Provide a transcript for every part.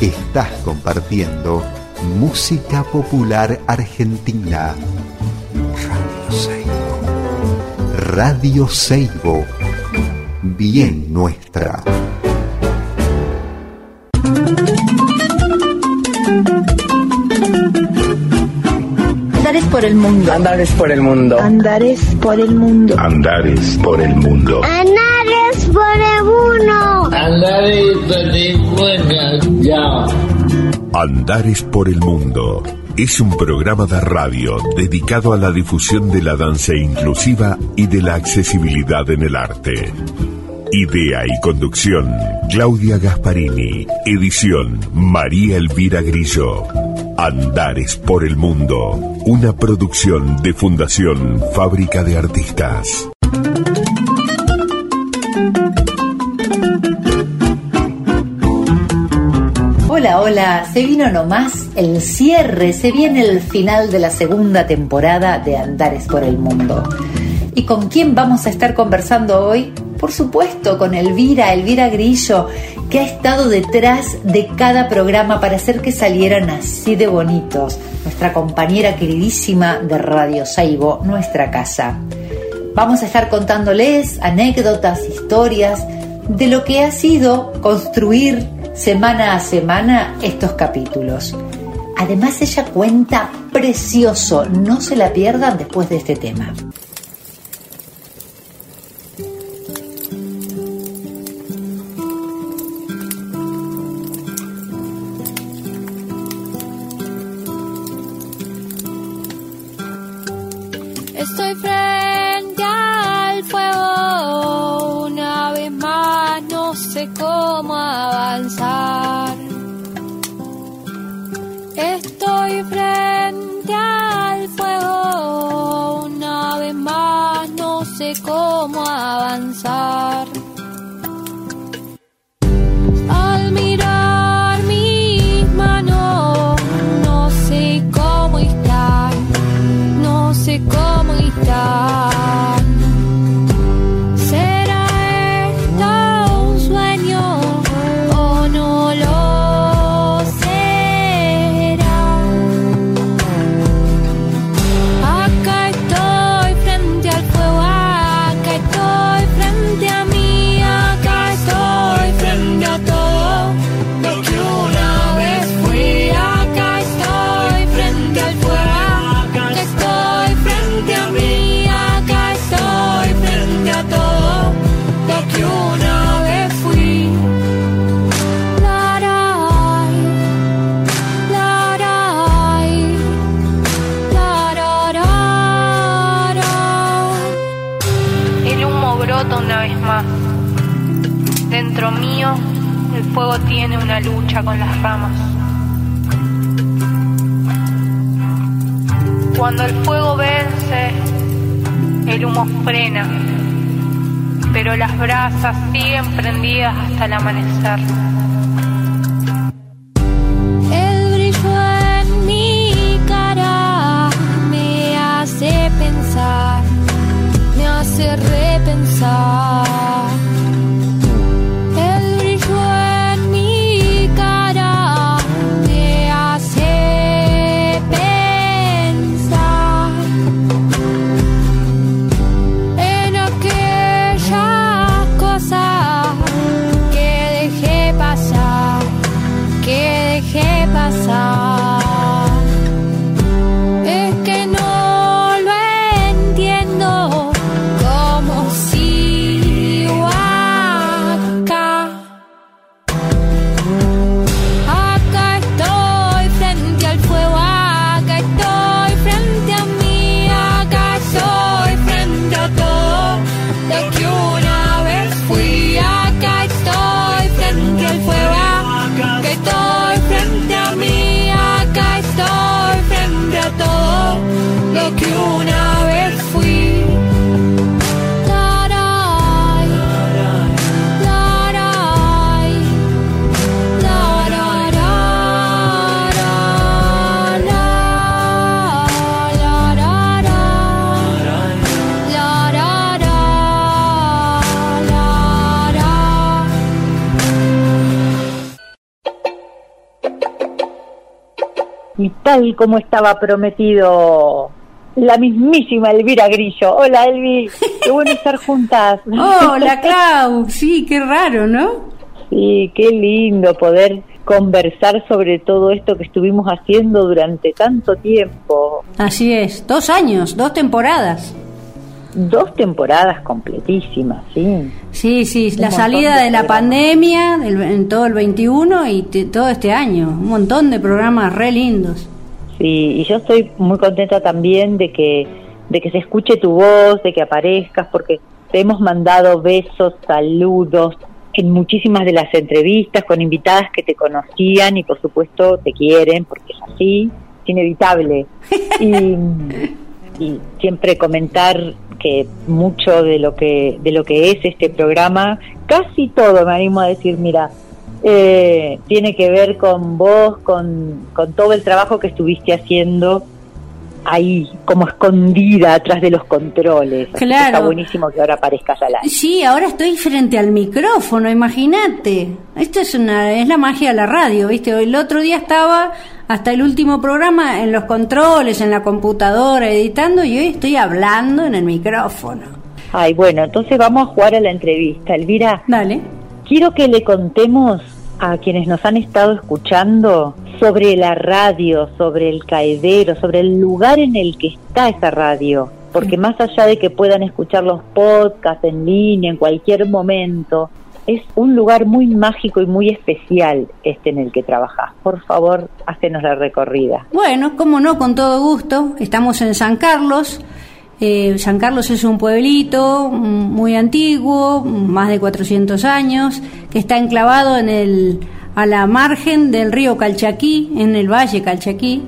Estás compartiendo música popular argentina. Radio Seibo. Radio Seibo. Bien nuestra. Andares por el mundo. Andares por el mundo. Andares por el mundo. Andares por el mundo. Andares por el mundo. Andares por el mundo. Ya. Andares por el mundo. Es un programa de radio dedicado a la difusión de la danza inclusiva y de la accesibilidad en el arte. Idea y conducción, Claudia Gasparini. Edición, María Elvira Grillo. Andares por el Mundo. Una producción de Fundación Fábrica de Artistas. Hola, se vino nomás el cierre, se viene el final de la segunda temporada de Andares por el Mundo. ¿Y con quién vamos a estar conversando hoy? Por supuesto, con Elvira, Elvira Grillo, que ha estado detrás de cada programa para hacer que salieran así de bonitos. Nuestra compañera queridísima de Radio Saibo, nuestra casa. Vamos a estar contándoles anécdotas, historias de lo que ha sido construir semana a semana estos capítulos. Además ella cuenta precioso, no se la pierdan después de este tema. Tiene una lucha con las ramas. Cuando el fuego vence, el humo frena, pero las brasas siguen prendidas hasta el amanecer. Tal como estaba prometido la mismísima Elvira Grillo. Hola Elvi, qué bueno estar juntas. Hola Clau, sí, qué raro, ¿no? Sí, qué lindo poder conversar sobre todo esto que estuvimos haciendo durante tanto tiempo. Así es, dos años, dos temporadas. Dos temporadas completísimas, sí. Sí, sí, la salida de, la pandemia en todo el 21 y todo este año, un montón de programas re lindos. Sí, y yo estoy muy contenta también de que de que se escuche tu voz, de que aparezcas, porque te hemos mandado besos, saludos en muchísimas de las entrevistas con invitadas que te conocían y por supuesto te quieren, porque es así, es inevitable. y, y siempre comentar que mucho de lo que de lo que es este programa, casi todo me animo a decir, mira, eh, tiene que ver con vos, con, con todo el trabajo que estuviste haciendo ahí, como escondida atrás de los controles. Claro. Está buenísimo que ahora aparezcas al aire. Sí, ahora estoy frente al micrófono, imagínate. Esto es una es la magia de la radio, ¿viste? El otro día estaba hasta el último programa en los controles, en la computadora, editando, y hoy estoy hablando en el micrófono. Ay, bueno, entonces vamos a jugar a la entrevista. Elvira, Dale. Quiero que le contemos a quienes nos han estado escuchando sobre la radio, sobre el caedero, sobre el lugar en el que está esa radio. Porque más allá de que puedan escuchar los podcasts en línea en cualquier momento, es un lugar muy mágico y muy especial este en el que trabajas. Por favor, hácenos la recorrida. Bueno, como no, con todo gusto. Estamos en San Carlos. Eh, San Carlos es un pueblito mm, muy antiguo, más de 400 años, que está enclavado en el, a la margen del río Calchaquí, en el valle Calchaquí,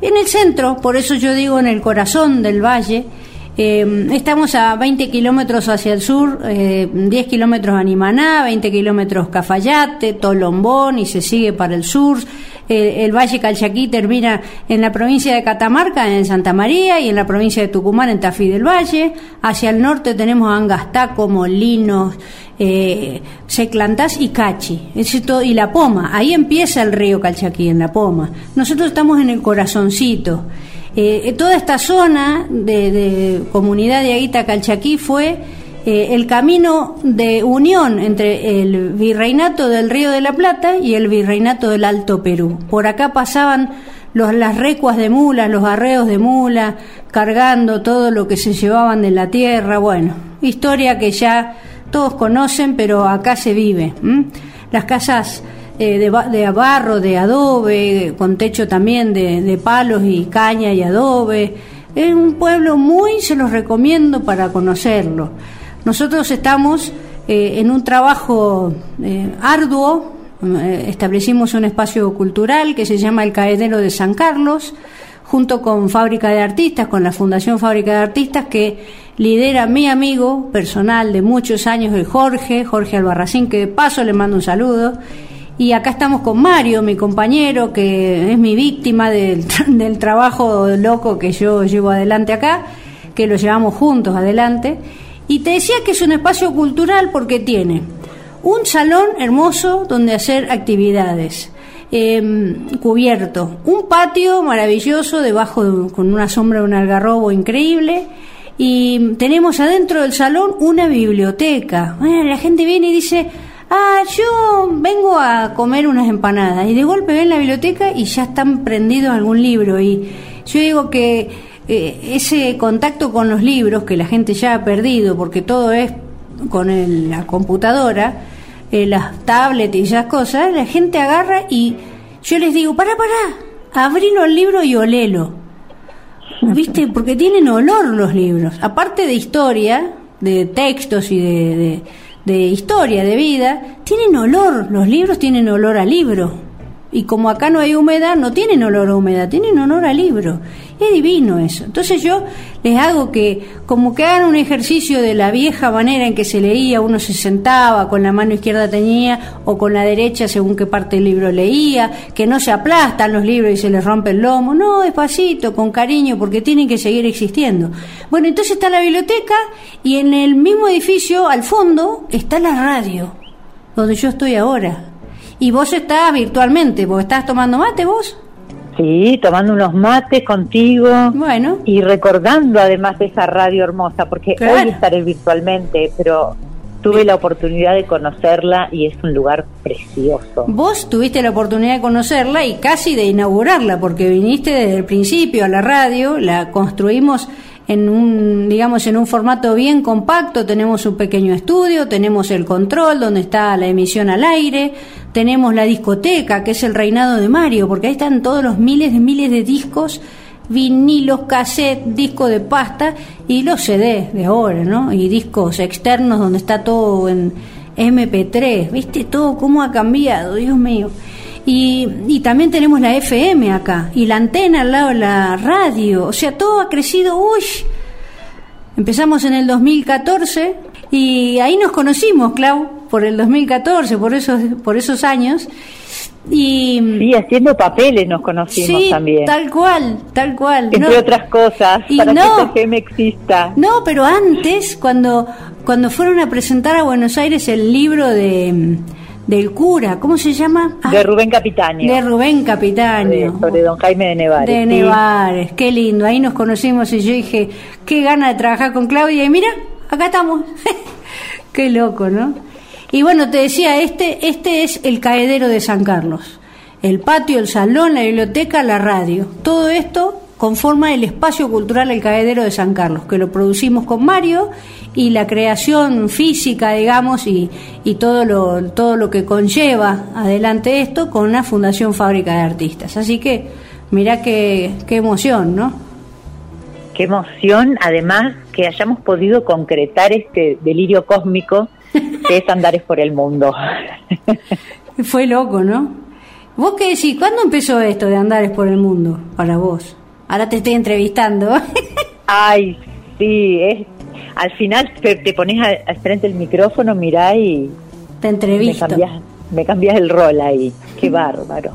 en el centro, por eso yo digo en el corazón del valle. Eh, estamos a 20 kilómetros hacia el sur, eh, 10 kilómetros a Nimaná, 20 kilómetros Cafayate, Tolombón y se sigue para el sur. El Valle Calchaquí termina en la provincia de Catamarca, en Santa María, y en la provincia de Tucumán, en Tafí del Valle. Hacia el norte tenemos Angastaco, Molinos, eh, Seclantás y Cachi, Ese todo- y La Poma. Ahí empieza el río Calchaquí, en La Poma. Nosotros estamos en el corazoncito. Eh, toda esta zona de, comunidad de Aguita Calchaquí fue eh, el camino de unión entre el virreinato del Río de la Plata y el virreinato del Alto Perú. Por acá pasaban los, las recuas de mula, los arreos de mula, cargando todo lo que se llevaban de la tierra. Bueno, historia que ya todos conocen, pero acá se vive. Las casas eh, de, de barro, de adobe, con techo también de, de palos y caña y adobe. Es un pueblo muy, se los recomiendo para conocerlo. Nosotros estamos eh, en un trabajo eh, arduo, establecimos un espacio cultural que se llama el Caedero de San Carlos, junto con Fábrica de Artistas, con la Fundación Fábrica de Artistas, que lidera mi amigo personal de muchos años, el Jorge, Jorge Albarracín, que de paso le mando un saludo. Y acá estamos con Mario, mi compañero, que es mi víctima del, del trabajo loco que yo llevo adelante acá, que lo llevamos juntos adelante. Y te decía que es un espacio cultural porque tiene un salón hermoso donde hacer actividades, eh, cubierto, un patio maravilloso debajo de- con una sombra de un algarrobo increíble y tenemos adentro del salón una biblioteca. La gente viene y dice, ah, yo vengo a comer unas empanadas y de golpe ven la biblioteca y ya están prendidos algún libro y yo digo que eh, ese contacto con los libros que la gente ya ha perdido porque todo es con el- la computadora, eh, las tablets y esas cosas, la gente agarra y yo les digo, para, para, abrilo el libro y olelo. ¿Viste? Porque tienen olor los libros. Aparte de historia, de textos y de- de historia, de vida, tienen olor. Los libros tienen olor a libro. Y como acá no hay humedad, no tienen olor a humedad, tienen olor a libro. Es divino eso. Entonces yo les hago que, como que hagan un ejercicio de la vieja manera en que se leía, uno se sentaba, con la mano izquierda tenía, o con la derecha según qué parte del libro leía, que no se aplastan los libros y se les rompe el lomo. No, despacito, con cariño, porque tienen que seguir existiendo. Bueno, entonces está la biblioteca y en el mismo edificio, al fondo, está la radio, donde yo estoy ahora. Y vos estás virtualmente, porque estás tomando mate vos. Sí, tomando unos mates contigo. Bueno. Y recordando además esa radio hermosa, porque Claro. hoy estaré virtualmente, pero tuve la oportunidad de conocerla y es un lugar precioso. Vos tuviste la oportunidad de conocerla y casi de inaugurarla, porque viniste desde el principio a la radio, la construimos en un, digamos, en un formato bien compacto, tenemos un pequeño estudio, tenemos el control donde está la emisión al aire, tenemos la discoteca, que es el reinado de Mario, porque ahí están todos los miles de miles de discos, vinilos, cassette, disco de pasta y los CD de ahora, ¿no? Y discos externos donde está todo en MP3, ¿viste? Todo cómo ha cambiado, Dios mío. Y, y también tenemos la FM acá, y la antena al lado de la radio, o sea, todo ha crecido, uy. Empezamos en el 2014 y ahí nos conocimos, Clau, por el 2014, por esos, por esos años. Y, Sí, haciendo papeles nos conocimos sí, también. tal cual, tal cual. Entre No- otras cosas, Y para no. que FM exista. No, pero antes, cuando, cuando fueron a presentar a Buenos Aires el libro de del cura, ¿cómo se llama? Ah, De Rubén Capitaño. de Rubén Capitaño. sobre Don Jaime de Nevares. De sí. Nevares, qué lindo. Ahí nos conocimos y yo dije, qué gana de trabajar con Claudia. Y mira, acá estamos. qué loco, ¿no? Y bueno, te decía, este, este es el caedero de San Carlos. El patio, el salón, la biblioteca, la radio. Todo esto conforma el espacio cultural El Caedero de San Carlos, que lo producimos con Mario y la creación física, digamos, y, y todo, lo, todo lo que conlleva adelante esto con una Fundación Fábrica de Artistas. Así que, mirá qué, qué emoción, ¿no? Qué emoción, además, que hayamos podido concretar este delirio cósmico que es Andares por el Mundo. Fue loco, ¿no? ¿Vos qué decís? ¿Cuándo empezó esto de Andares por el Mundo para vos? Ahora te estoy entrevistando. Ay, sí, es, al final te, te pones a- al frente del micrófono, mirá y te me entrevisto. me cambias el rol ahí. Qué bárbaro.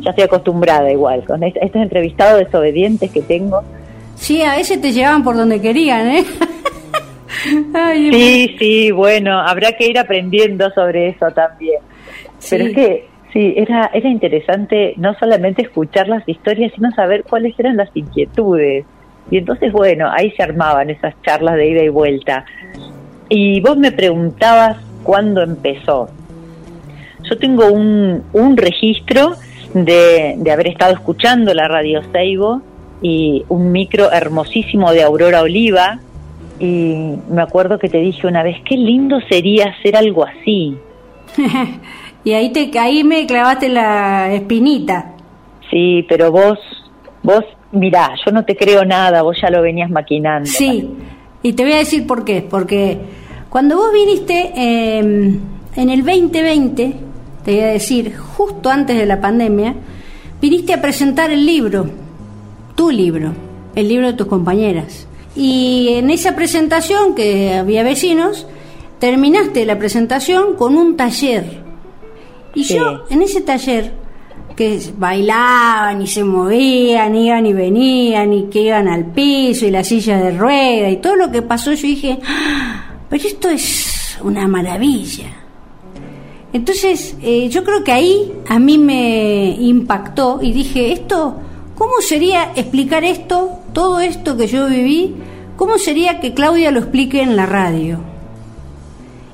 Ya estoy acostumbrada igual, con est- estos entrevistados desobedientes que tengo. Sí, a veces te llevaban por donde querían, ¿eh? Ay, Sí, sí, bueno, habrá que ir aprendiendo sobre eso también. Pero es que, sí, era, era interesante no solamente escuchar las historias, sino saber cuáles eran las inquietudes. Y entonces, bueno, ahí se armaban esas charlas de ida y vuelta. Y vos me preguntabas cuándo empezó. Yo tengo un, un registro de, de haber estado escuchando la radio Seibo y un micro hermosísimo de Aurora Oliva. Y me acuerdo que te dije una vez, qué lindo sería hacer algo así. y ahí, te, ahí me clavaste la espinita. Sí, pero vos, vos, mirá, yo no te creo nada, vos ya lo venías maquinando. Sí, y te voy a decir por qué. Porque cuando vos viniste eh, en el 2020, te voy a decir, justo antes de la pandemia, viniste a presentar el libro, tu libro, el libro de tus compañeras. Y en esa presentación, que había vecinos, terminaste la presentación con un taller. Y Sí. yo, en ese taller, que bailaban y se movían, iban y venían, y que iban al piso, y la silla de rueda, y todo lo que pasó, yo dije, "Ah, pero esto es una maravilla. Entonces, eh, yo creo que ahí a mí me impactó y dije, esto, ¿cómo sería explicar esto, todo esto que yo viví? ¿Cómo sería que Claudia lo explique en la radio?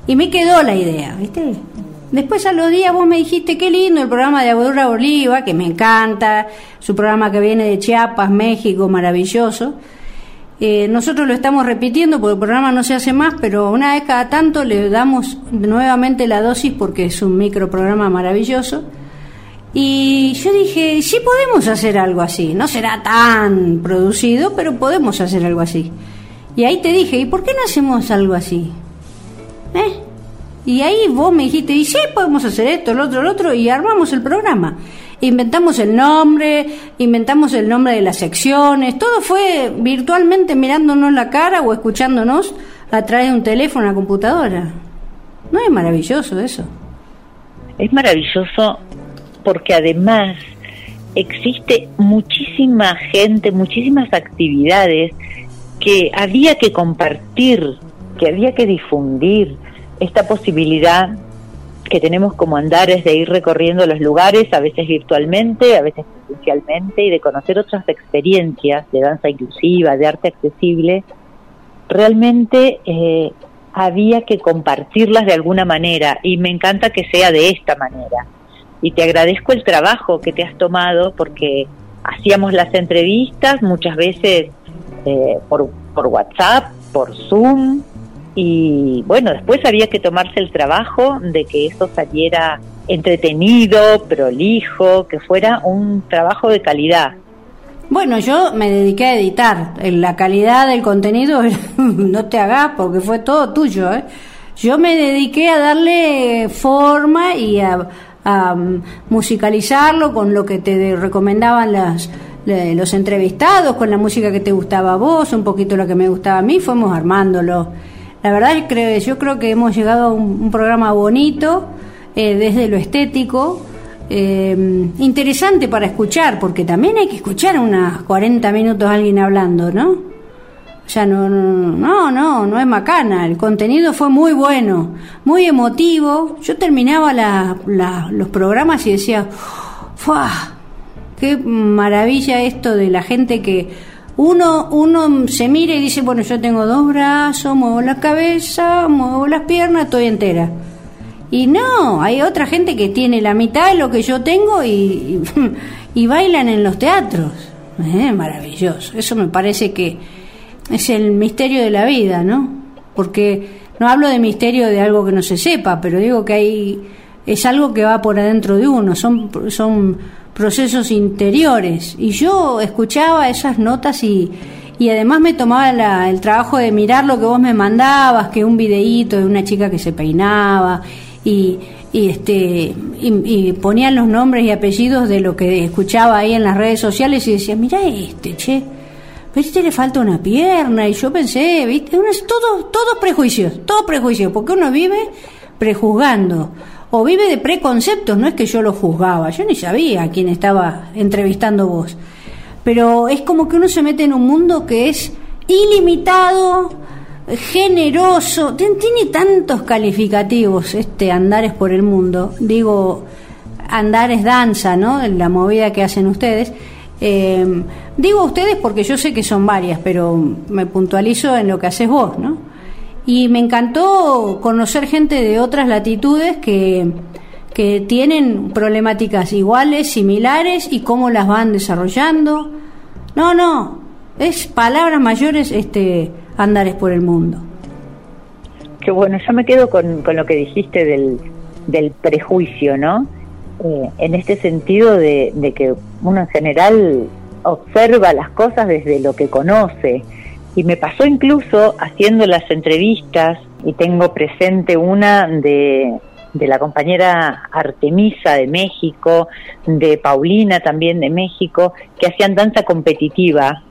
Y me quedó la idea, ¿viste? Después a los días vos me dijiste qué lindo el programa de Aurora Oliva, que me encanta, su programa que viene de Chiapas, México, maravilloso. Eh, nosotros lo estamos repitiendo porque el programa no se hace más, pero una vez cada tanto le damos nuevamente la dosis porque es un microprograma maravilloso. Y yo dije, sí podemos hacer algo así, no será tan producido, pero podemos hacer algo así. Y ahí te dije, ¿y por qué no hacemos algo así? ¿Eh? Y ahí vos me dijiste, y sí, podemos hacer esto, lo otro, lo otro, y armamos el programa. Inventamos el nombre, inventamos el nombre de las secciones, todo fue virtualmente mirándonos la cara o escuchándonos a través de un teléfono, una computadora. ¿No es maravilloso eso? Es maravilloso porque además existe muchísima gente, muchísimas actividades que había que compartir, que había que difundir esta posibilidad que tenemos como andares de ir recorriendo los lugares, a veces virtualmente, a veces presencialmente, y de conocer otras experiencias de danza inclusiva, de arte accesible, realmente eh, había que compartirlas de alguna manera y me encanta que sea de esta manera. Y te agradezco el trabajo que te has tomado porque hacíamos las entrevistas muchas veces eh, por, por WhatsApp, por Zoom, y bueno, después había que tomarse el trabajo de que eso saliera entretenido, prolijo, que fuera un trabajo de calidad. Bueno, yo me dediqué a editar. La calidad del contenido no te hagas porque fue todo tuyo. ¿eh? Yo me dediqué a darle forma y a, um, musicalizarlo con lo que te recomendaban las, los entrevistados, con la música que te gustaba a vos, un poquito lo que me gustaba a mí, fuimos armándolo. La verdad es que yo creo que hemos llegado a un, programa bonito eh, desde lo estético, eh, interesante para escuchar, porque también hay que escuchar unas 40 minutos a alguien hablando, ¿no? O sea, no, no, no, no, es macana. El contenido fue muy bueno, muy emotivo. Yo terminaba la, los programas y decía, ¡fua! ¡Qué maravilla esto de la gente que uno, uno se mira y dice, bueno, yo tengo dos brazos, muevo la cabeza, muevo las piernas, estoy entera y no, hay otra gente que tiene la mitad de lo que yo tengo y, y, bailan en los teatros. Eh, maravilloso. Eso me parece que es el misterio de la vida, ¿no? Porque no hablo de misterio de algo que no se sepa, pero digo que hay es algo que va por adentro de uno, son son procesos interiores. Y yo escuchaba esas notas y, y además me tomaba el trabajo de mirar lo que vos me mandabas, que un videíto de una chica que se peinaba y, y este y, ponían los nombres y apellidos de lo que escuchaba ahí en las redes sociales y decía, mira este, che, pero este le falta una pierna y yo pensé, viste, todos todos prejuicios, todos prejuicios, porque uno vive prejuzgando o vive de preconceptos, no es que yo lo juzgaba, yo ni sabía a quién estaba entrevistando vos. Pero es como que uno se mete en un mundo que es ilimitado, generoso, tiene tantos calificativos este Andares por el mundo, digo, Andares danza, ¿no? La movida que hacen ustedes. Eh, digo ustedes porque yo sé que son varias, pero me puntualizo en lo que haces vos, ¿no? Y me encantó conocer gente de otras latitudes que, que tienen problemáticas iguales, similares y cómo las van desarrollando. No, no, es palabras mayores este andares por el mundo. Qué bueno, yo me quedo con, con lo que dijiste del, del prejuicio, ¿no? Eh, en este sentido de, de, que uno en general observa las cosas desde lo que conoce. Y me pasó incluso haciendo las entrevistas, y tengo presente una de, de la compañera Artemisa de México, de Paulina también de México, que hacían danza competitiva.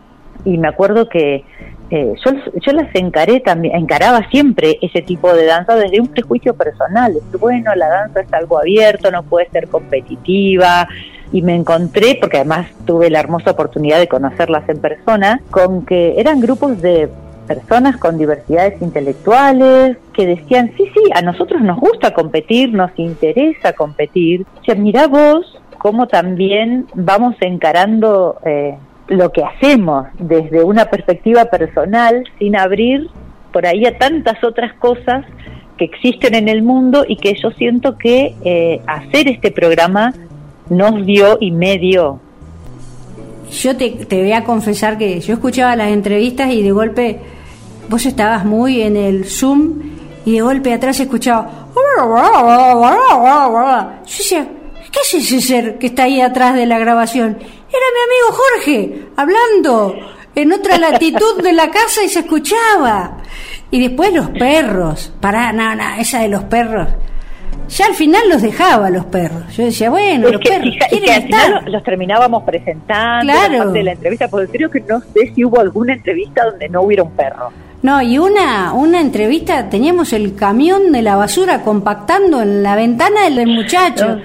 Y me acuerdo que eh, yo, yo las encaré también, encaraba siempre ese tipo de danza desde un prejuicio personal. Bueno, la danza es algo abierto, no puede ser competitiva. Y me encontré, porque además tuve la hermosa oportunidad de conocerlas en persona, con que eran grupos de personas con diversidades intelectuales que decían, sí, sí, a nosotros nos gusta competir, nos interesa competir. O sea, mira vos cómo también vamos encarando eh, lo que hacemos desde una perspectiva personal sin abrir por ahí a tantas otras cosas que existen en el mundo y que yo siento que eh, hacer este programa nos dio y me dio. Yo te, voy a confesar que yo escuchaba las entrevistas y de golpe vos estabas muy en el Zoom y de golpe atrás escuchaba... Yo decía, ¿qué es ese ser que está ahí atrás de la grabación? Era mi amigo Jorge, hablando en otra latitud de la casa y se escuchaba. Y después los perros, pará, no, no, esa de los perros. Ya al final los dejaba los perros. Yo decía, bueno, los perros. al final los terminábamos presentando claro. de la entrevista, porque creo que no sé si hubo alguna entrevista donde no hubiera un perro. No, y una, una entrevista, teníamos el camión de la basura compactando en la ventana del muchacho.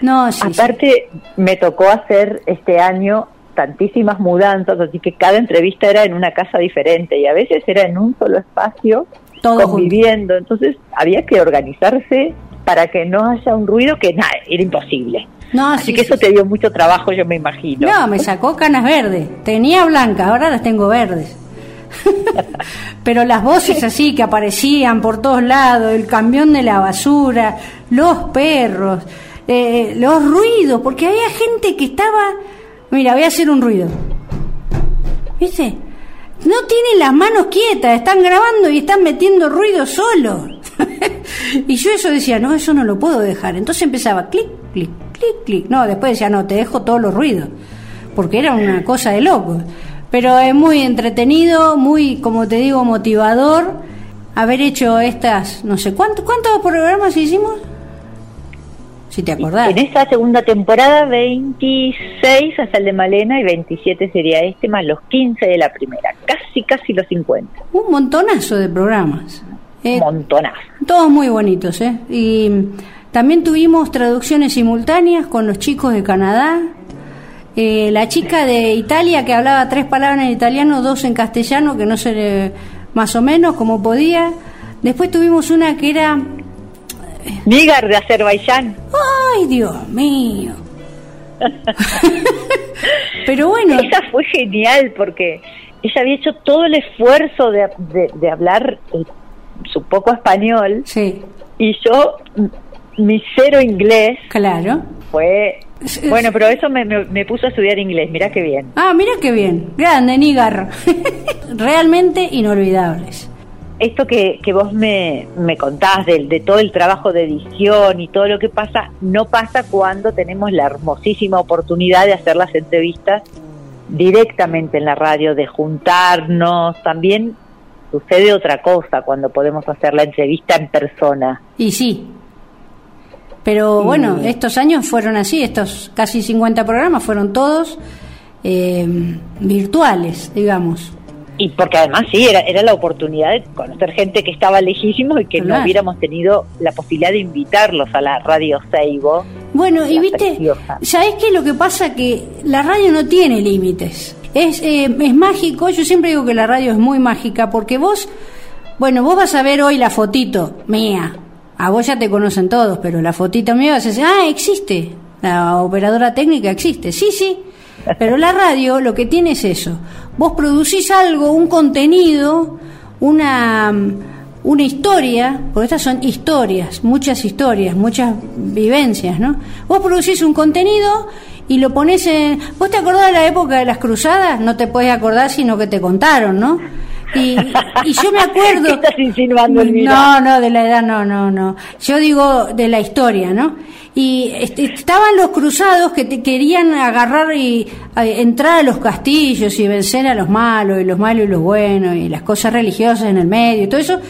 No, Aparte, me tocó hacer este año tantísimas mudanzas, así que cada entrevista era en una casa diferente y a veces era en un solo espacio, conviviendo. Entonces había que organizarse para que no haya un ruido que nada, era imposible. No, Así sí, que sí, eso te dio mucho trabajo, yo me imagino. No, me sacó canas verdes. Tenía blancas, ahora las tengo verdes. Pero las voces así que aparecían por todos lados, el camión de la basura, los perros, eh, los ruidos, porque había gente que estaba... Mira, voy a hacer un ruido. ¿Viste? No tienen las manos quietas, están grabando y están metiendo ruido solo. y yo eso decía, no, eso no lo puedo dejar. Entonces empezaba clic, clic, clic, clic. No, después decía, no, te dejo todos los ruidos. Porque era una cosa de loco. Pero es muy entretenido, muy, como te digo, motivador haber hecho estas, no sé, ¿cuántos, cuántos programas hicimos? Si te acordás. En esa segunda temporada, 26 hasta el de Malena y 27 sería este, más los 15 de la primera. Casi, casi los 50. Un montonazo de programas. Eh, Montonazo. Todos muy bonitos, ¿eh? Y también tuvimos traducciones simultáneas con los chicos de Canadá. Eh, la chica de Italia que hablaba tres palabras en italiano, dos en castellano, que no se le, más o menos como podía. Después tuvimos una que era, Nígar de Azerbaiyán. ay Dios mío. Pero bueno, Esa fue genial porque ella había hecho todo el esfuerzo de, de- de hablar eh, su poco español sí, y yo, mi cero inglés, claro. fue... Bueno, pero eso me, me- me puso a estudiar inglés, mira qué bien. Ah, mira qué bien. Grande, Nígar. Realmente inolvidables. Esto que, que vos me, me contás de, de todo el trabajo de edición y todo lo que pasa, no pasa cuando tenemos la hermosísima oportunidad de hacer las entrevistas directamente en la radio, de juntarnos. También sucede otra cosa cuando podemos hacer la entrevista en persona. Y sí. Pero bueno, estos años fueron así, estos casi 50 programas fueron todos eh, virtuales, digamos. Y porque además sí, era, era la oportunidad de conocer gente que estaba lejísimos y que Claro. no hubiéramos tenido la posibilidad de invitarlos a la radio Seibo. Bueno, y viste, preciosa. ¿sabés qué lo que pasa? Que la radio no tiene límites. Es, eh, es mágico, yo siempre digo que la radio es muy mágica porque vos, bueno, vos vas a ver hoy la fotito mía. A vos ya te conocen todos, pero la fotito mía vas a decir, ah, existe. La operadora técnica existe. Sí, sí. Pero la radio lo que tiene es eso. Vos producís algo, un contenido, una, una historia, porque estas son historias, muchas historias, muchas vivencias, ¿no? Vos producís un contenido y lo pones en... ¿Vos te acordás de la época de las cruzadas? No te podés acordar, sino que te contaron, ¿no? Y, y yo me acuerdo... ¿Qué estás insinuando, Elvira? No, no, de la edad no, no, no. Yo digo de la historia, ¿no? Y estaban los cruzados que te querían agarrar y entrar a los castillos y vencer a los malos, y los malos y los buenos, y las cosas religiosas en el medio, y todo eso.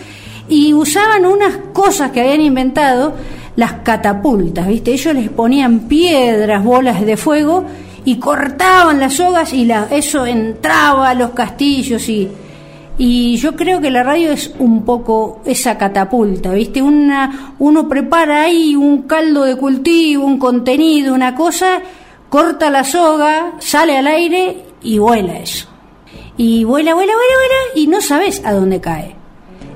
Y usaban unas cosas que habían inventado, las catapultas, ¿viste? Ellos les ponían piedras, bolas de fuego, y cortaban las sogas y la, eso entraba a los castillos y... Y yo creo que la radio es un poco esa catapulta, ¿viste? Una, uno prepara ahí un caldo de cultivo, un contenido, una cosa, corta la soga, sale al aire y vuela eso. Y vuela, vuela, vuela, vuela y no sabes a dónde cae.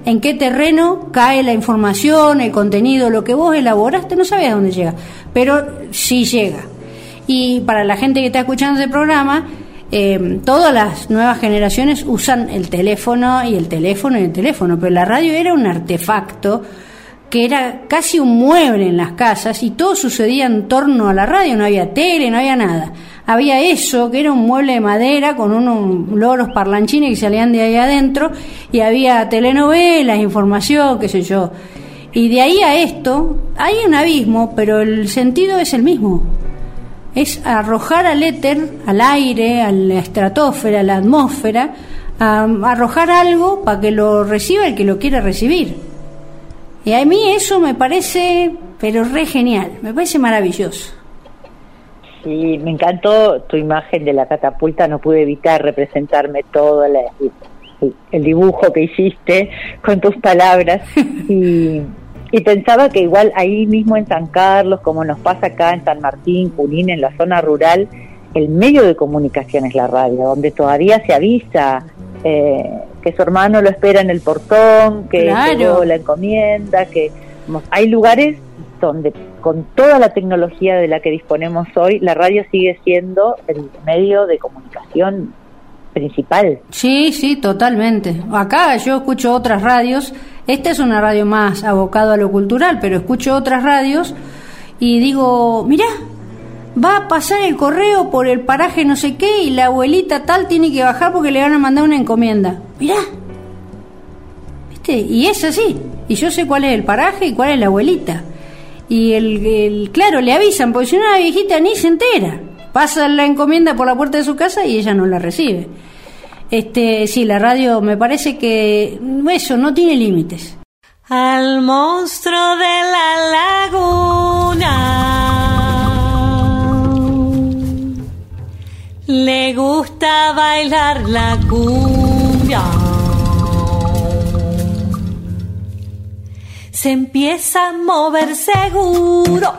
En qué terreno cae la información, el contenido, lo que vos elaboraste, no sabes a dónde llega. Pero sí llega. Y para la gente que está escuchando este programa, eh, todas las nuevas generaciones usan el teléfono y el teléfono y el teléfono, pero la radio era un artefacto que era casi un mueble en las casas y todo sucedía en torno a la radio, no había tele, no había nada. Había eso, que era un mueble de madera con unos loros parlanchines que salían de ahí adentro y había telenovelas, información, qué sé yo. Y de ahí a esto hay un abismo, pero el sentido es el mismo es arrojar al éter, al aire, a la estratosfera, a la atmósfera, a, arrojar algo para que lo reciba el que lo quiera recibir. Y a mí eso me parece, pero re genial, me parece maravilloso. Sí, me encantó tu imagen de la catapulta, no pude evitar representarme todo la- el, el dibujo que hiciste con tus palabras y, y pensaba que igual ahí mismo en San Carlos, como nos pasa acá en San Martín, Junín, en la zona rural, el medio de comunicación es la radio, donde todavía se avisa eh, que su hermano lo espera en el portón, que Claro. llegó la encomienda, que hay lugares donde con toda la tecnología de la que disponemos hoy, la radio sigue siendo el medio de comunicación principal. Sí, sí, totalmente. Acá yo escucho otras radios. Esta es una radio más abocada a lo cultural, pero escucho otras radios y digo, mirá, va a pasar el correo por el paraje no sé qué y la abuelita tal tiene que bajar porque le van a mandar una encomienda. Mirá. ¿Viste? Y es así. Y yo sé cuál es el paraje y cuál es la abuelita. Y el, el claro, le avisan, porque si no la viejita ni se entera. Pasa la encomienda por la puerta de su casa y ella no la recibe. Este, sí, la radio me parece que eso no tiene límites. Al monstruo de la laguna le gusta bailar la cumbia. Se empieza a mover seguro,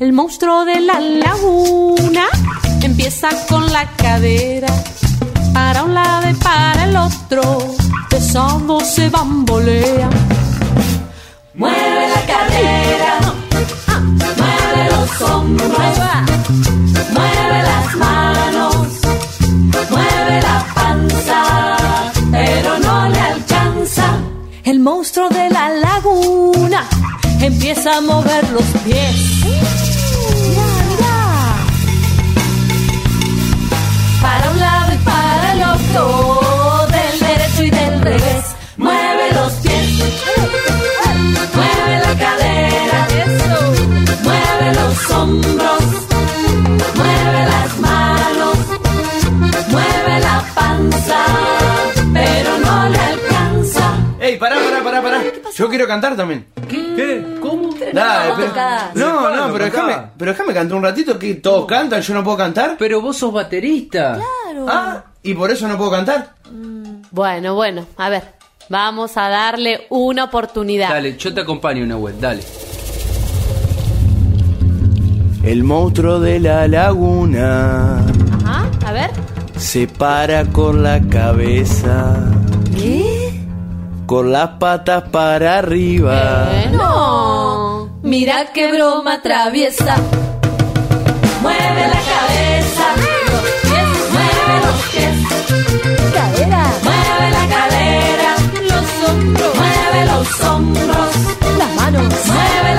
El monstruo de la laguna empieza con la cadera para un lado y para el otro, besando se bambolea. Mueve la cadera, mueve los hombros, mueve las manos, mueve la panza, pero no le alcanza. El monstruo de la laguna empieza a mover los pies. Yo quiero cantar también. ¿Qué? ¿Cómo? Dale, pero- cantás. No, ¿Cuándo no, pero déjame, pero déjame cantar un ratito que todos cantan, yo no puedo cantar. Pero vos sos baterista. Ah, y por eso no puedo cantar. Bueno, bueno, a ver, vamos a darle una oportunidad. Dale, yo te acompaño una web, dale. El monstruo de la laguna Ajá, a ver. se para con la cabeza, ¿Qué? Con las patas para arriba. No. Mira qué broma traviesa. Mueve la cabeza, los pies, mueve los pies. Cadera. Mueve la cadera, los hombros. Mueve los hombros. Las manos. Mueve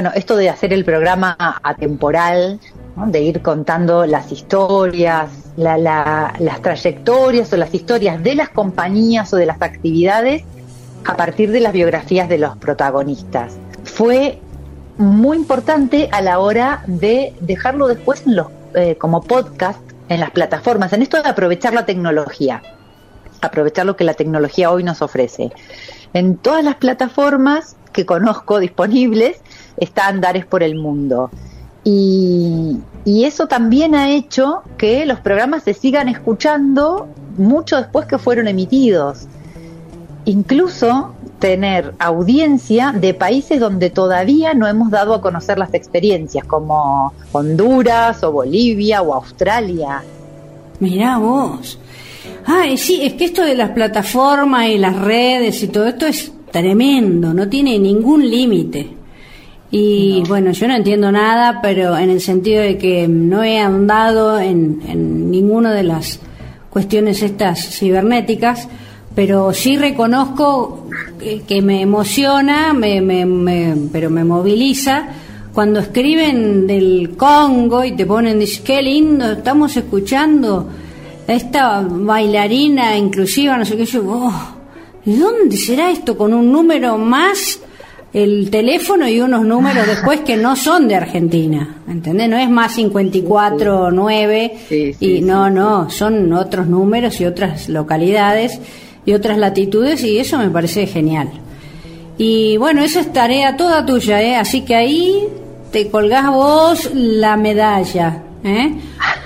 Bueno, esto de hacer el programa atemporal, de ir contando las historias, la- la- las trayectorias o las historias de las compañías o de las actividades a partir de las biografías de los protagonistas. Fue muy importante a la hora de dejarlo después en los, eh, como podcast en las plataformas, en esto de aprovechar la tecnología, aprovechar lo que la tecnología hoy nos ofrece. En todas las plataformas que conozco disponibles está Andares por el Mundo. Y, y eso también ha hecho que los programas se sigan escuchando mucho después que fueron emitidos. Incluso tener audiencia de países donde todavía no hemos dado a conocer las experiencias, como Honduras o Bolivia o Australia. Mirá vos. Ay, sí, es que esto de las plataformas y las redes y todo esto es tremendo, no tiene ningún límite. Y bueno, yo no entiendo nada, pero en el sentido de que no he andado en, en ninguna de las cuestiones estas cibernéticas, pero sí reconozco que, que me emociona, me, me- me- pero me moviliza cuando escriben del Congo y te ponen, dice, qué lindo, estamos escuchando a esta bailarina inclusiva, no sé qué, yo, oh, ¿de dónde será esto? Con un número más el teléfono y unos números después que no son de Argentina, ¿entendés? No es más 54, 9 y no, no, son otros números y otras localidades y otras latitudes y eso me parece genial. Y bueno, esa es tarea toda tuya, ¿eh? Así que ahí te colgás vos la medalla, ¿eh?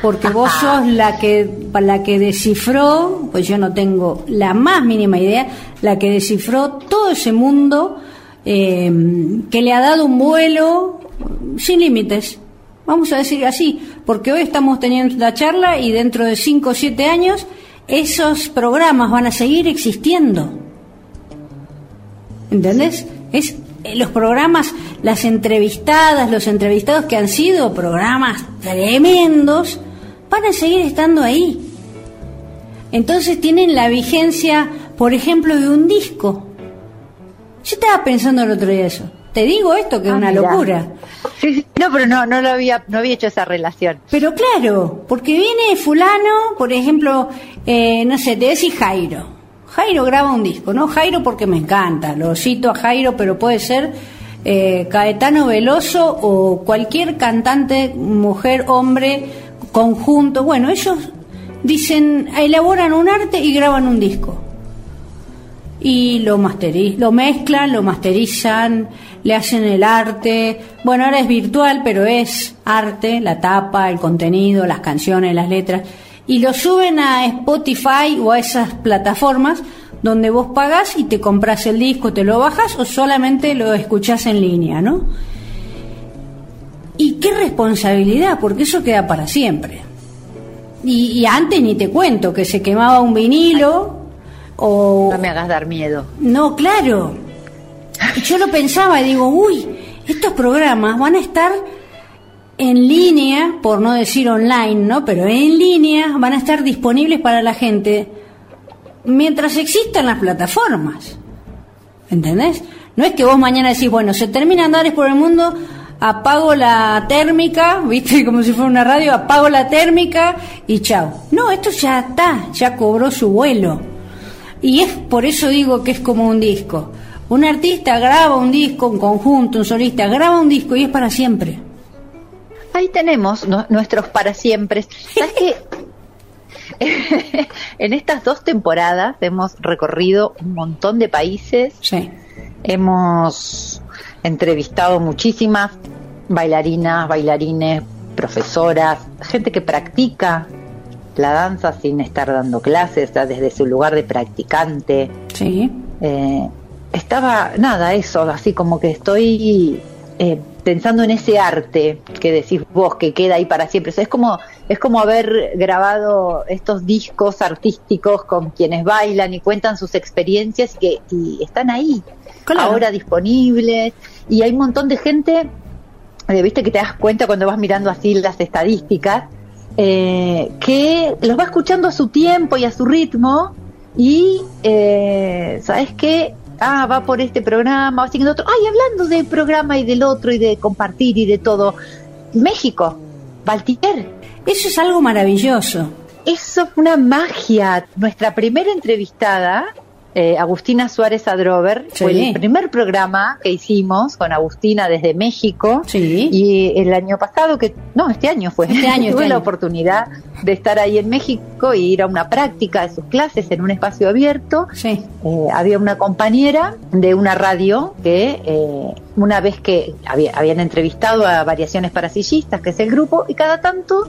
Porque vos sos la que, la que descifró, pues yo no tengo la más mínima idea, la que descifró todo ese mundo eh, que le ha dado un vuelo sin límites. Vamos a decir así, porque hoy estamos teniendo esta charla y dentro de 5 o 7 años esos programas van a seguir existiendo. ¿Entendés? Es eh, los programas, las entrevistadas, los entrevistados que han sido programas tremendos, van a seguir estando ahí. Entonces tienen la vigencia, por ejemplo, de un disco. Yo estaba pensando el otro día eso. Te digo esto que es Ah, una locura. Sí, sí, no, pero no, no lo había, no había hecho esa relación. Pero claro, porque viene fulano, por ejemplo, eh, no sé, te decís Jairo. Jairo graba un disco, ¿no? Jairo porque me encanta, lo cito a Jairo, pero puede ser eh, Caetano Veloso o cualquier cantante, mujer, hombre, conjunto. Bueno, ellos dicen, elaboran un arte y graban un disco. Y lo, masteri lo mezclan, lo masterizan, le hacen el arte. Bueno, ahora es virtual, pero es arte, la tapa, el contenido, las canciones, las letras. Y lo suben a Spotify o a esas plataformas donde vos pagás y te compras el disco, te lo bajas o solamente lo escuchás en línea, ¿no? Y qué responsabilidad, porque eso queda para siempre. Y, y antes ni te cuento que se quemaba un vinilo o... No me hagas dar miedo. No, claro. Yo lo pensaba y digo, uy, estos programas van a estar en línea, por no decir online, ¿no? Pero en línea van a estar disponibles para la gente mientras existan las plataformas. ¿Entendés? No es que vos mañana decís, bueno, se termina Andares por el mundo, apago la térmica, viste, como si fuera una radio, apago la térmica y chao. No, esto ya está, ya cobró su vuelo. Y es por eso digo que es como un disco. Un artista graba un disco, un conjunto, un solista graba un disco y es para siempre. Ahí tenemos nu- nuestros para siempre. ¿Sabes qué? en estas dos temporadas hemos recorrido un montón de países. Hemos entrevistado muchísimas bailarinas, bailarines, profesoras, gente que practica la danza sin estar dando clases, desde su lugar de practicante. Sí. Eh, estaba, nada, eso, así como que estoy eh, pensando en ese arte que decís vos, que queda ahí para siempre. O sea, es como, es como haber grabado estos discos artísticos con quienes bailan y cuentan sus experiencias y que y están ahí, ahora disponibles. Y hay un montón de gente, eh, viste que te das cuenta cuando vas mirando así las estadísticas, eh, que los va escuchando a su tiempo y a su ritmo y, eh, ¿sabes qué? Ah, va por este programa, va siguiendo otro. Ay, hablando del programa y del otro y de compartir y de todo. México, Valtier. Eso es algo maravilloso. Eso es una magia. Nuestra primera entrevistada, eh, Agustina Suárez Adrover, fue Sí. el primer programa que hicimos con Agustina desde México. Y el año pasado, que no, este año fue, Este año, tuve este la año. oportunidad de estar ahí en México y ir a una práctica de sus clases en un espacio abierto. Eh, había una compañera de una radio que eh, una vez que había- habían entrevistado a Variaciones para Sillistas, que es el grupo, y cada tanto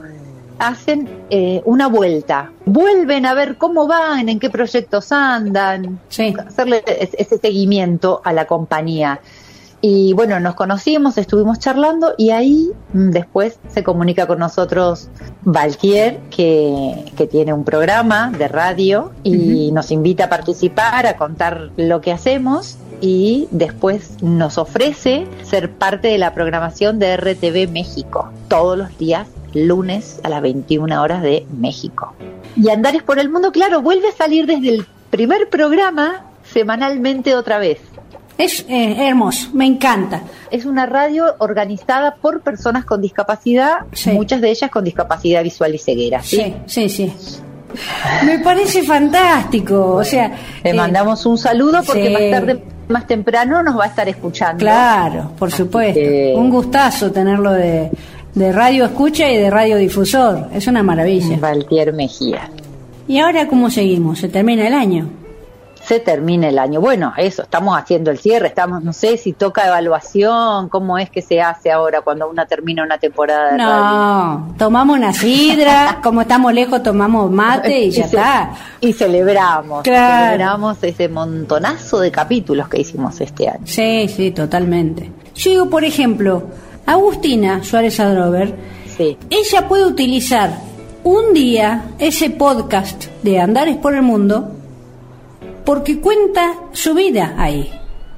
hacen eh, una vuelta, vuelven a ver cómo van, en qué proyectos andan, hacerle es- ese seguimiento a la compañía. Y bueno, nos conocimos, estuvimos charlando y ahí mm, después se comunica con nosotros Valtier, que, que tiene un programa de radio y nos invita a participar, a contar lo que hacemos y después nos ofrece ser parte de la programación de RTV México todos los días lunes a las 21 horas de México. Y Andares por el Mundo, claro, vuelve a salir desde el primer programa semanalmente otra vez. Es eh, hermoso, me encanta. Es una radio organizada por personas con discapacidad, muchas de ellas con discapacidad visual y ceguera. Sí, sí, sí. Me parece fantástico, o sea... Le eh, mandamos un saludo porque sí. más tarde, más temprano nos va a estar escuchando. Claro, por supuesto. Un gustazo tenerlo de, de radio escucha y de radio difusor. Es una maravilla. Valtier Mejía. ¿Y ahora cómo seguimos? ¿Se termina el año? Se termina el año. Bueno, eso, estamos haciendo el cierre, estamos, no sé si toca evaluación, cómo es que se hace ahora cuando una termina una temporada de. No, tomamos una sidra, como estamos lejos tomamos mate y ya está. Y celebramos, Claro. celebramos ese montonazo de capítulos que hicimos este año. Sí, sí, totalmente. Yo digo, por ejemplo, Agustina Suárez Adrover, ella puede utilizar un día ese podcast de Andares por el Mundo porque cuenta su vida ahí.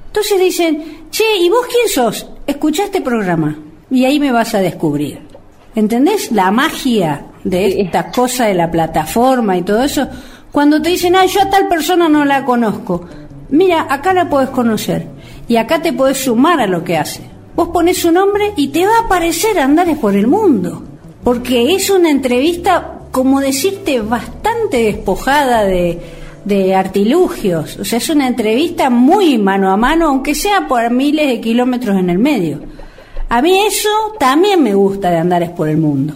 Entonces dicen, che, ¿y vos quién sos? Escuchá este programa y ahí me vas a descubrir. ¿Entendés la magia de esta cosa de la plataforma y todo eso? Cuando te dicen, ah, yo a tal persona no la conozco. Mira, acá la podés conocer y acá te podés sumar a lo que hace. Vos ponés su nombre y te va a aparecer Andares por el mundo. Porque es una entrevista, como decirte, bastante despojada de, de artilugios. O sea, es una entrevista muy mano a mano, aunque sea por miles de kilómetros en el medio. A mí eso también me gusta de Andares por el mundo.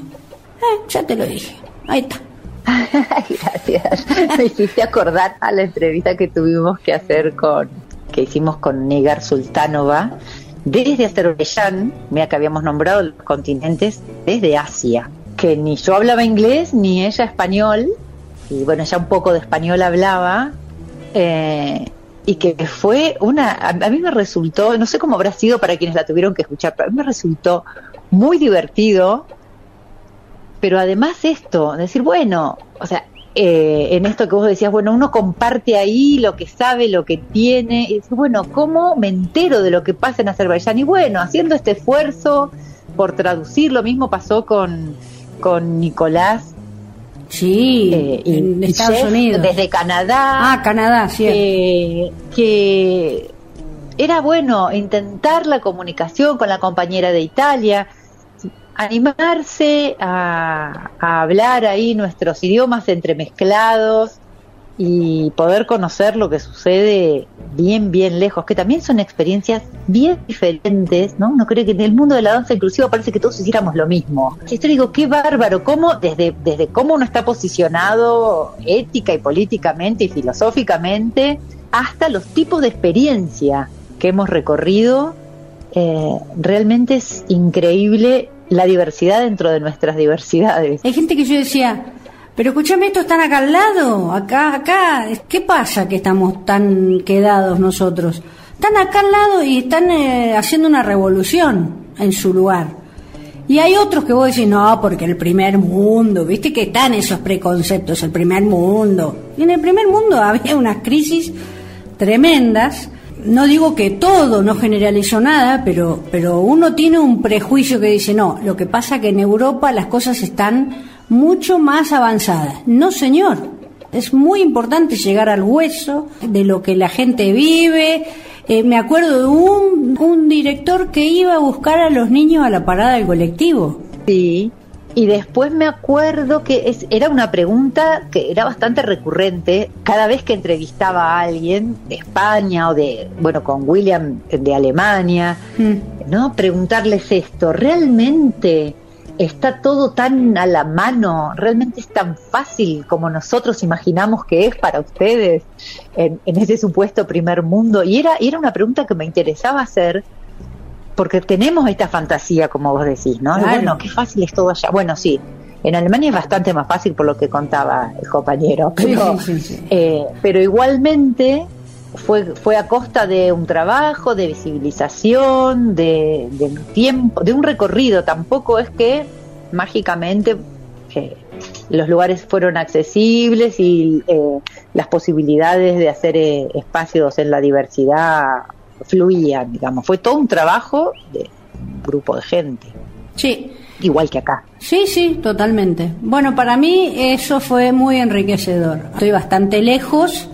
Eh, ya te lo dije. Ahí está. Gracias. Me hiciste acordar a la entrevista que tuvimos que hacer con, que hicimos con Negar Sultanova, desde Azerbaiyán, mira que habíamos nombrado los continentes, desde Asia, que ni yo hablaba inglés, ni ella español, y bueno, ella un poco de español hablaba, eh, y que fue una, a, a mí me resultó, no sé cómo habrá sido para quienes la tuvieron que escuchar, pero a mí me resultó muy divertido, pero además esto, decir, bueno, o sea, eh, en esto que vos decías, bueno, uno comparte ahí lo que sabe, lo que tiene, y decir, bueno, ¿cómo me entero de lo que pasa en Azerbaiyán? Y bueno, haciendo este esfuerzo por traducir, lo mismo pasó con, con Nicolás. Sí, eh, y- en Estados Unidos. Desde Canadá. Ah, Canadá, sí. que, que era bueno intentar la comunicación con la compañera de Italia, animarse a, a hablar ahí nuestros idiomas entremezclados y poder conocer lo que sucede bien, bien lejos, que también son experiencias bien diferentes, ¿no? Uno cree que en el mundo de la danza inclusiva parece que todos hiciéramos lo mismo. Esto digo, qué bárbaro, cómo desde, desde cómo uno está posicionado ética y políticamente y filosóficamente, hasta los tipos de experiencia que hemos recorrido, eh, realmente es increíble la diversidad dentro de nuestras diversidades. Hay gente que yo decía, pero escúchame, estos están acá al lado, acá, acá. ¿Qué pasa que estamos tan quedados nosotros? Están acá al lado y están eh, haciendo una revolución en su lugar. Y hay otros que vos decís, no, porque el primer mundo, viste que están esos preconceptos, el primer mundo. Y en el primer mundo había unas crisis tremendas. No digo que todo, no generalizó nada, pero, pero uno tiene un prejuicio que dice, no, lo que pasa que en Europa las cosas están mucho más avanzadas. No, señor. Es muy importante llegar al hueso de lo que la gente vive. Eh, me acuerdo de un, un director que iba a buscar a los niños a la parada del colectivo. Sí, y después me acuerdo que es, era una pregunta que era bastante recurrente cada vez que entrevistaba a alguien de España o de, bueno, con William de Alemania, ¿no? Preguntarles esto, ¿realmente está todo tan a la mano? ¿Realmente es tan fácil como nosotros imaginamos que es para ustedes en, en ese supuesto primer mundo? Y era, era una pregunta que me interesaba hacer porque tenemos esta fantasía, como vos decís, ¿no? Claro. Bueno, qué fácil es todo allá. Bueno, sí, En Alemania es bastante más fácil por lo que contaba el compañero, Sí, pero, sí, sí, sí. eh, pero igualmente fue, fue a costa de un trabajo, de visibilización, de, de un tiempo, de un recorrido. Tampoco es que mágicamente eh, los lugares fueron accesibles y eh, las posibilidades de hacer eh, espacios en la diversidad fluían, digamos. Fue todo un trabajo de un grupo de gente. Sí. Igual que acá. Sí, sí, totalmente. Bueno, para mí eso fue muy enriquecedor. Estoy bastante lejos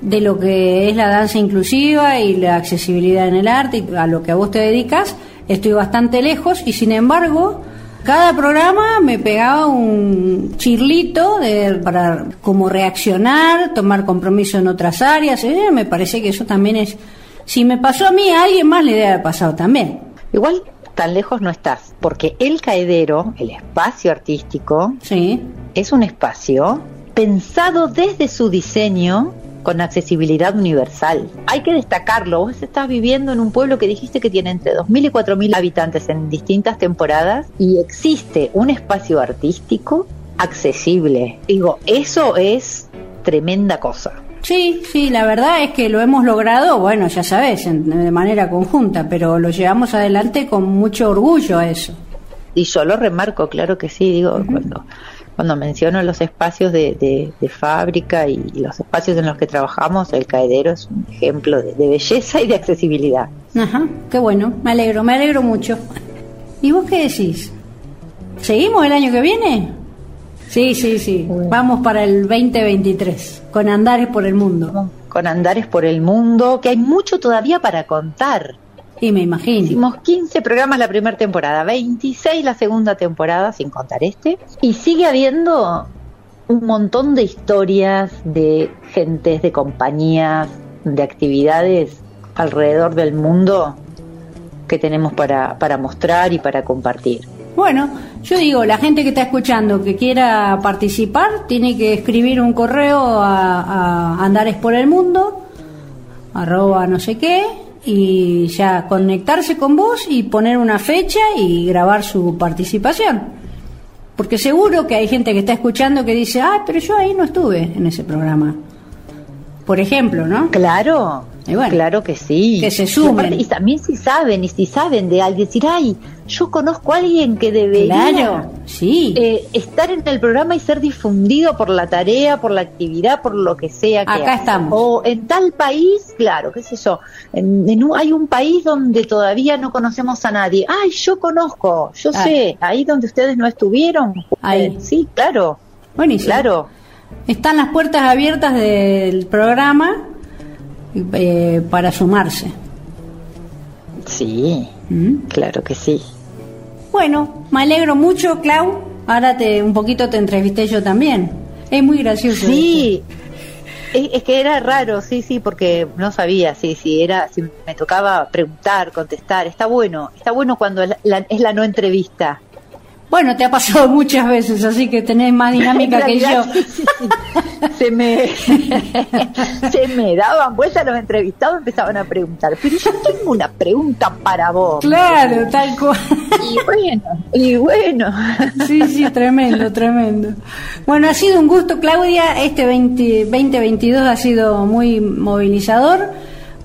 de lo que es la danza inclusiva y la accesibilidad en el arte y a lo que a vos te dedicas. Estoy bastante lejos y sin embargo, cada programa me pegaba un chirlito de, para como reaccionar, tomar compromiso en otras áreas. Eh, me parece que eso también es... Si me pasó a mí, a alguien más le debe haber pasado también. Igual tan lejos no estás, porque el caedero, el espacio artístico, sí. es un espacio pensado desde su diseño con accesibilidad universal. Hay que destacarlo, vos estás viviendo en un pueblo que dijiste que tiene entre 2.000 y 4.000 habitantes en distintas temporadas y existe un espacio artístico accesible. Digo, eso es tremenda cosa. Sí, sí, la verdad es que lo hemos logrado, bueno, ya sabes, en- de manera conjunta, pero lo llevamos adelante con mucho orgullo a eso. Y yo lo remarco, claro que sí, digo, cuando, cuando menciono los espacios de, de- de fábrica y los espacios en los que trabajamos, el caedero es un ejemplo de, de belleza y de accesibilidad. Ajá, qué bueno, me alegro, me alegro mucho. ¿Y vos qué decís? ¿Seguimos el año que viene? Sí, sí, sí, vamos para el 2023, con Andares por el Mundo. Con Andares por el Mundo, que hay mucho todavía para contar. Y me imagino. Hicimos 15 programas la primera temporada, 26 la segunda temporada, sin contar este. Y sigue habiendo un montón de historias de gentes, de compañías, de actividades alrededor del mundo que tenemos para, para mostrar y para compartir. Bueno, yo digo, la gente que está escuchando que quiera participar tiene que escribir un correo a, a Andares por el Mundo, arroba no sé qué, y ya conectarse con vos y poner una fecha y grabar su participación. Porque seguro que hay gente que está escuchando que dice, ah, pero yo ahí no estuve en ese programa. Por ejemplo, ¿no? Claro, Y bueno, claro que sí. Que se sumen. Y, también si saben, y si saben de alguien, decir, ay, yo conozco a alguien que debería Claro, sí. eh, estar en el programa y ser difundido por la tarea, por la actividad, por lo que sea que Acá estamos. O en tal país, claro, qué sé yo, en, en un- hay un país donde todavía no conocemos a nadie. Ay, yo conozco, yo Ah. sé, ahí donde ustedes no estuvieron. Ahí. Eh, sí, claro. Buenísimo. Claro. Están las puertas abiertas del programa eh, para sumarse. Sí, claro que sí. Bueno, me alegro mucho, Clau. Ahora te un poquito te entrevisté yo también. Es muy gracioso. Sí, es, es que era raro, sí, sí, porque no sabía, sí, sí, era, si me tocaba preguntar, contestar. Está bueno, está bueno cuando la, es la no entrevista. Bueno, te ha pasado muchas veces, así que tenés más dinámica que yo. Se me, se me daban vueltas los entrevistados, empezaban a preguntar, pero yo tengo una pregunta para vos. Claro, tal cual. Y bueno, y bueno. Sí, sí, tremendo, tremendo. Bueno, ha sido un gusto, Claudia. Este 20, 2022 ha sido muy movilizador,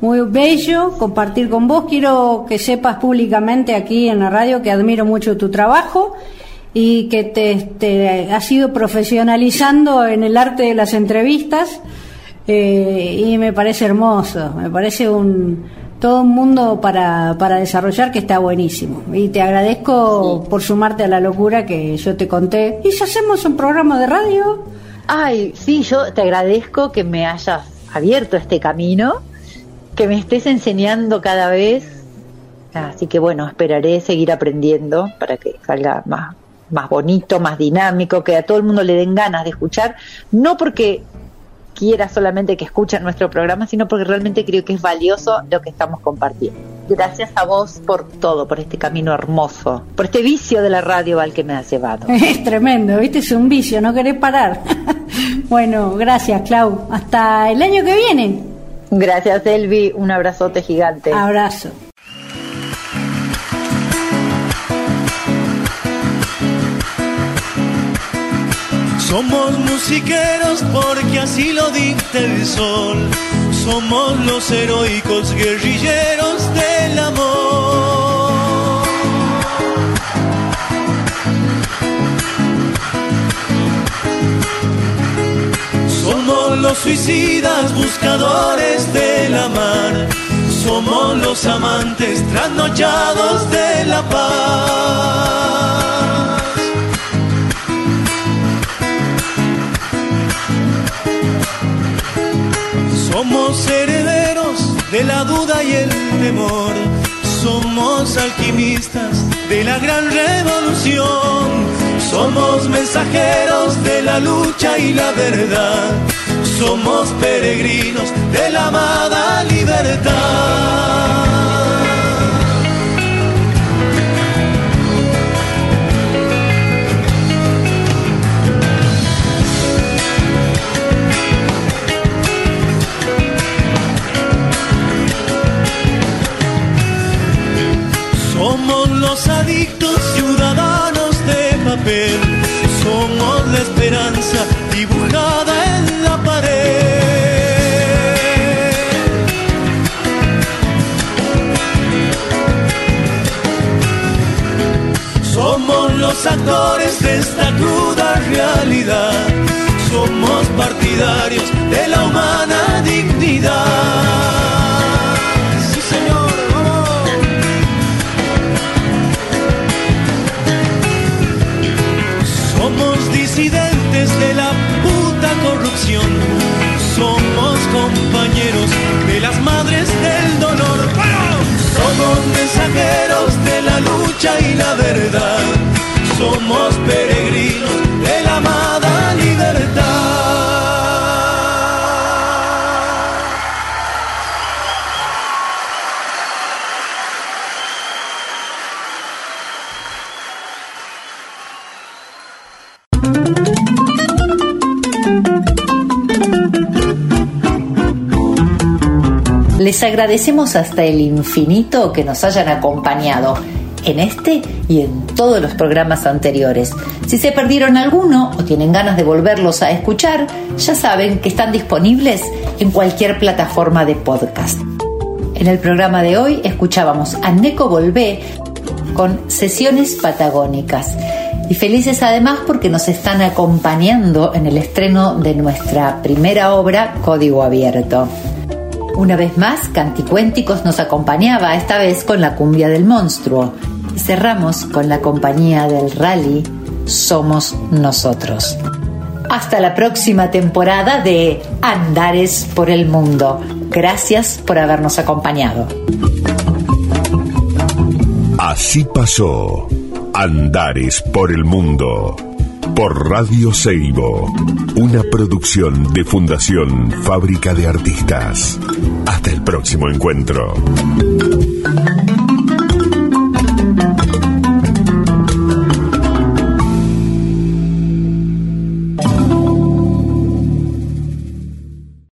muy bello compartir con vos. Quiero que sepas públicamente aquí en la radio que admiro mucho tu trabajo y que te, te has ido profesionalizando en el arte de las entrevistas eh, y me parece hermoso, me parece un todo un mundo para, para desarrollar que está buenísimo. Y te agradezco por sumarte a la locura que yo te conté. ¿Y si hacemos un programa de radio? Ay, sí, yo te agradezco que me hayas abierto este camino, que me estés enseñando cada vez. Así que bueno, esperaré seguir aprendiendo para que salga más, más bonito, más dinámico, que a todo el mundo le den ganas de escuchar, no porque quiera solamente que escuchen nuestro programa, sino porque realmente creo que es valioso lo que estamos compartiendo. Gracias a vos por todo, por este camino hermoso, por este vicio de la radio al que me has llevado. Es tremendo, ¿viste? Es un vicio, no querés parar. bueno, gracias, Clau. Hasta el año que viene. Gracias, Elvi. Un abrazote gigante. Abrazo. Somos musiqueros porque así lo dicta el sol. Somos los heroicos guerrilleros del amor. Los suicidas buscadores de la mar. Somos los amantes trasnochados de la paz. Somos herederos de la duda y el temor. Somos alquimistas de la gran revolución. Somos mensajeros de la lucha y la verdad. Somos peregrinos de la amada libertad. Somos los adictos ciudadanos de papel. Somos la esperanza actores de esta cruda realidad. Somos partidarios de la humana dignidad. Sí, señor. Somos disidentes de la puta corrupción. Somos compañeros de las madres del dolor. Somos mensajeros de la lucha y la verdad. Somos peregrinos de la amada libertad. Les agradecemos hasta el infinito que nos hayan acompañado en este y en todos los programas anteriores. Si se perdieron alguno o tienen ganas de volverlos a escuchar, ya saben que están disponibles en cualquier plataforma de podcast. En el programa de hoy escuchábamos a Neko Volvé con sesiones patagónicas. Y felices además porque nos están acompañando en el estreno de nuestra primera obra, Código Abierto. Una vez más, Canticuénticos nos acompañaba, esta vez con la cumbia del monstruo. Cerramos con la compañía del rally Somos Nosotros. Hasta la próxima temporada de Andares por el Mundo. Gracias por habernos acompañado. Así pasó Andares por el Mundo por Radio Seibo, una producción de Fundación Fábrica de Artistas. Hasta el próximo encuentro.